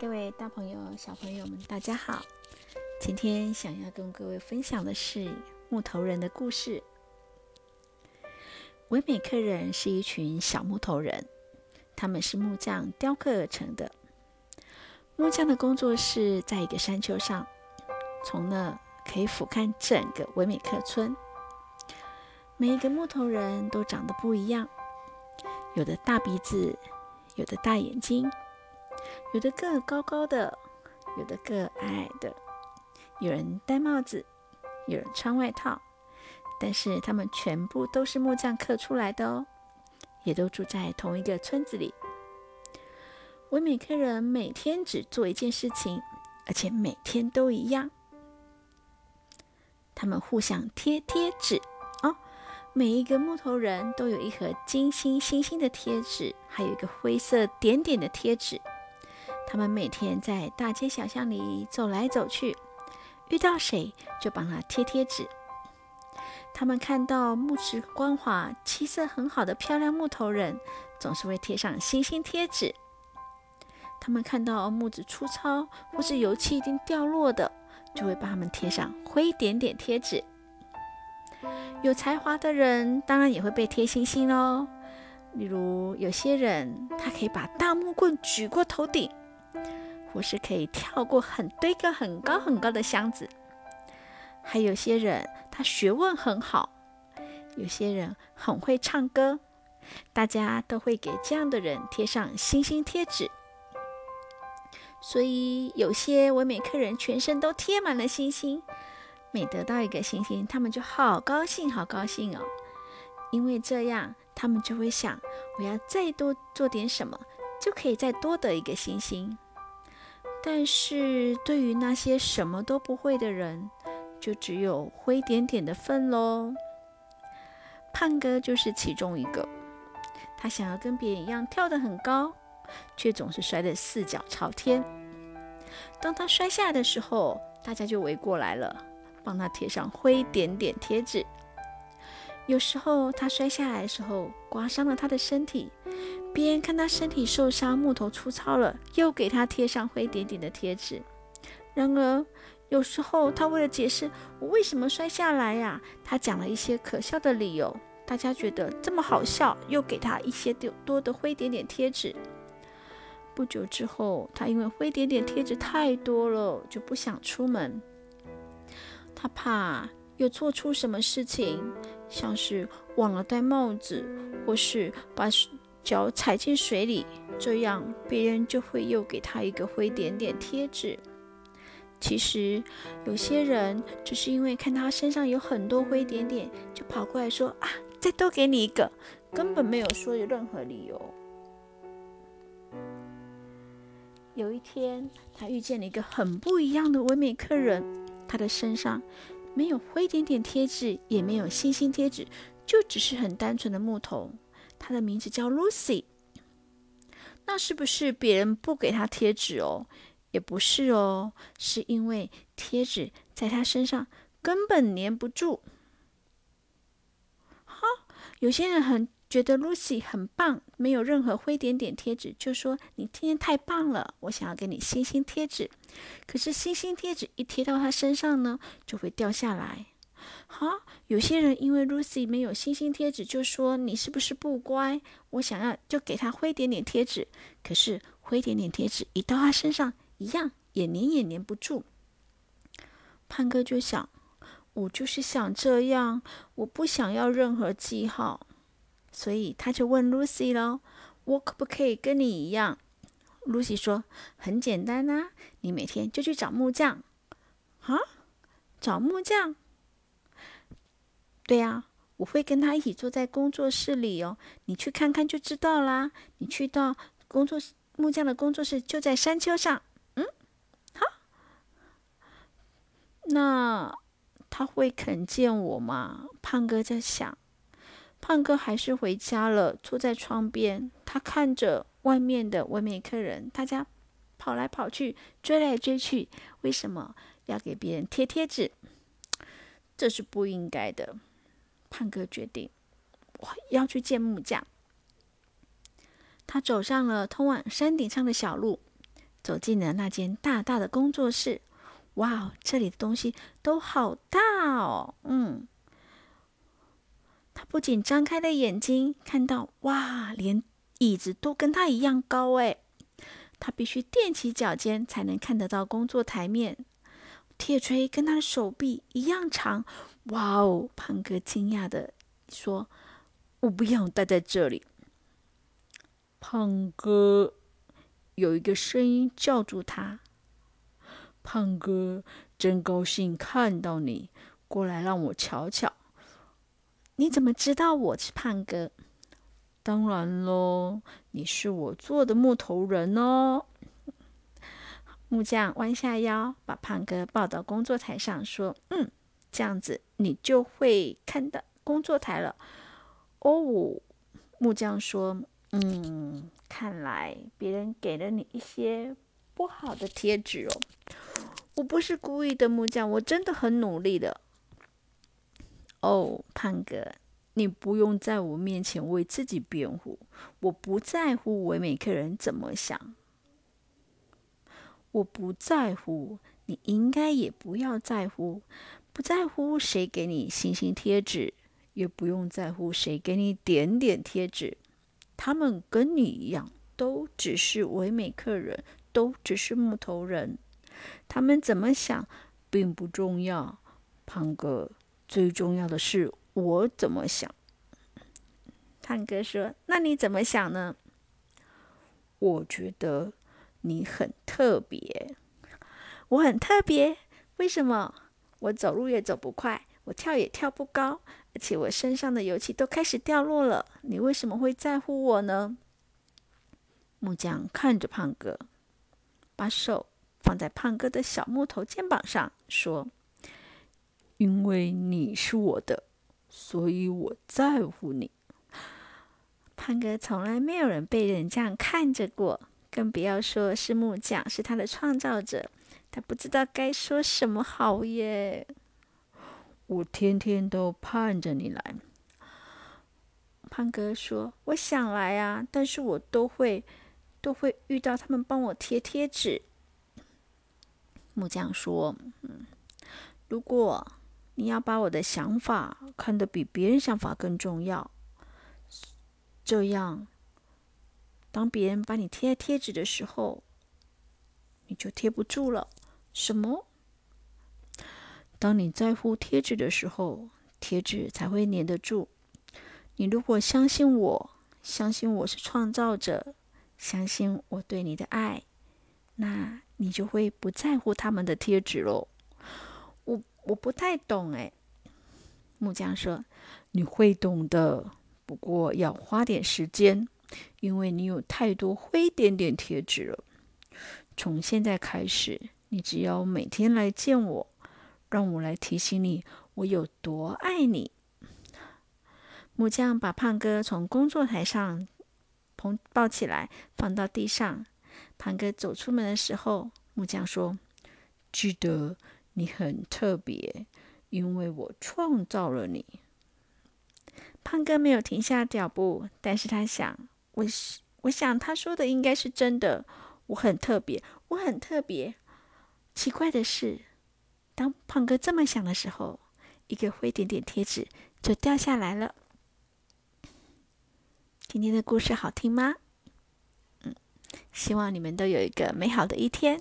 各位大朋友、小朋友们，大家好！今天想要跟各位分享的是木头人的故事。维美克人是一群小木头人，他们是木匠雕刻而成的。木匠的工作室在一个山丘上，从那可以俯瞰整个维美克村。每一个木头人都长得不一样，有的大鼻子，有的大眼睛。有的个高高的，有的个矮矮的，有人戴帽子，有人穿外套，但是他们全部都是木匠刻出来的哦，也都住在同一个村子里。维美克人每天只做一件事情，而且每天都一样，他们互相贴贴纸哦。每一个木头人都有一盒金星星星的贴纸，还有一个灰色点点的贴纸。他们每天在大街小巷里走来走去，遇到谁就帮他贴贴纸。他们看到木质光滑、气色很好的漂亮木头人，总是会贴上星星贴纸。他们看到木质粗糙或是油漆已经掉落的，就会帮他们贴上灰点点贴纸。有才华的人当然也会被贴星星喽。例如，有些人他可以把大木棍举过头顶。或是可以跳过很堆个很高很高的箱子，还有些人他学问很好，有些人很会唱歌，大家都会给这样的人贴上星星贴纸。所以有些维美客人全身都贴满了星星，每得到一个星星，他们就好高兴，好高兴哦，因为这样他们就会想，我要再多做点什么，就可以再多得一个星星。但是对于那些什么都不会的人，就只有灰点点的份喽。胖哥就是其中一个，他想要跟别人一样跳得很高，却总是摔得四脚朝天。当他摔下的时候，大家就围过来了，帮他贴上灰点点贴纸。有时候他摔下来的时候，刮伤了他的身体。别人看他身体受伤，木头粗糙了，又给他贴上灰点点的贴纸。然而，有时候他为了解释我为什么摔下来呀，他讲了一些可笑的理由。大家觉得这么好笑，又给他一些多多的灰点点贴纸。不久之后，他因为灰点点贴纸太多了，就不想出门。他怕又做出什么事情，像是忘了戴帽子，或是把。脚踩进水里，这样别人就会又给他一个灰点点贴纸。其实有些人只是因为看他身上有很多灰点点，就跑过来说：“啊，再多给你一个。”根本没有说有任何理由。有一天，他遇见了一个很不一样的唯美客人，他的身上没有灰点点贴纸，也没有星星贴纸，就只是很单纯的木头。它的名字叫 Lucy，那是不是别人不给他贴纸哦？也不是哦，是因为贴纸在他身上根本粘不住。哈，有些人很觉得 Lucy 很棒，没有任何灰点点贴纸，就说你今天太棒了，我想要给你星星贴纸。可是星星贴纸一贴到她身上呢，就会掉下来。好，有些人因为 Lucy 没有星星贴纸，就说你是不是不乖？我想要就给他灰点点贴纸，可是灰点点贴纸一到他身上，一样也粘也粘不住。胖哥就想，我就是想这样，我不想要任何记号，所以他就问 Lucy 喽：“我可不可以跟你一样？”Lucy 说：“很简单呐，你每天就去找木匠。”啊，找木匠？对呀，我会跟他一起坐在工作室里哦，你去看看就知道啦。你去到工作室，木匠的工作室就在山丘上。嗯，好，那他会肯见我吗？胖哥在想。胖哥还是回家了，坐在窗边，他看着外面的外面客人，大家跑来跑去，追来追去，为什么要给别人贴贴纸？这是不应该的。胖哥决定，我要去见木匠。他走上了通往山顶上的小路，走进了那间大大的工作室。哇，这里的东西都好大哦！嗯，不仅张开了眼睛，看到哇，连椅子都跟他一样高哎！他必须踮起脚尖才能看得到工作台面。铁锤跟他的手臂一样长。哇哦！胖哥惊讶的说：“我不要待在这里。”胖哥有一个声音叫住他：“胖哥，真高兴看到你，过来让我瞧瞧。你怎么知道我是胖哥？当然喽，你是我做的木头人哦。”木匠弯下腰，把胖哥抱到工作台上，说：“嗯，这样子你就会看到工作台了。”哦，木匠说。嗯，看来别人给了你一些不好的贴纸哦。我不是故意的，木匠，我真的很努力的。哦，胖哥，你不用在我面前为自己辩护，我不在乎唯美客人怎么想，我不在乎，你应该也不要在乎，不在乎谁给你星星贴纸，也不用在乎谁给你点点贴纸。他们跟你一样，都只是唯美客人，都只是木头人。他们怎么想并不重要，胖哥，最重要的是我怎么想。胖哥说：“那你怎么想呢？”我觉得你很特别。我很特别？为什么？我走路也走不快，我跳也跳不高。而且我身上的油漆都开始掉落了，你为什么会在乎我呢？木匠看着胖哥，把手放在胖哥的小木头肩膀上，说：“因为你是我的，所以我在乎你。”胖哥从来没有人被人这样看着过，更不要说是木匠，是他的创造者，他不知道该说什么好耶。我天天都盼着你来，胖哥说：“我想来啊，但是我都会都会遇到他们帮我贴贴纸。”木匠说：“嗯，如果你要把我的想法看得比别人想法更重要，这样，当别人把你贴贴纸的时候，你就贴不住了。什么？”当你在乎贴纸的时候，贴纸才会粘得住。你如果相信我，相信我是创造者，相信我对你的爱，那你就会不在乎他们的贴纸喽。我不太懂哎。木匠说：“你会懂的，不过要花点时间，因为你有太多灰点点贴纸了。从现在开始，你只要每天来见我。”让我来提醒你，我有多爱你。木匠把胖哥从工作台上捧抱起来，放到地上。胖哥走出门的时候，木匠说：“记得你很特别，因为我创造了你。”胖哥没有停下脚步，但是他想：“我是我想他说的应该是真的。我很特别，我很特别。奇怪的是。”当胖哥这么想的时候，一个灰点点贴纸就掉下来了。今天的故事好听吗？嗯，希望你们都有一个美好的一天。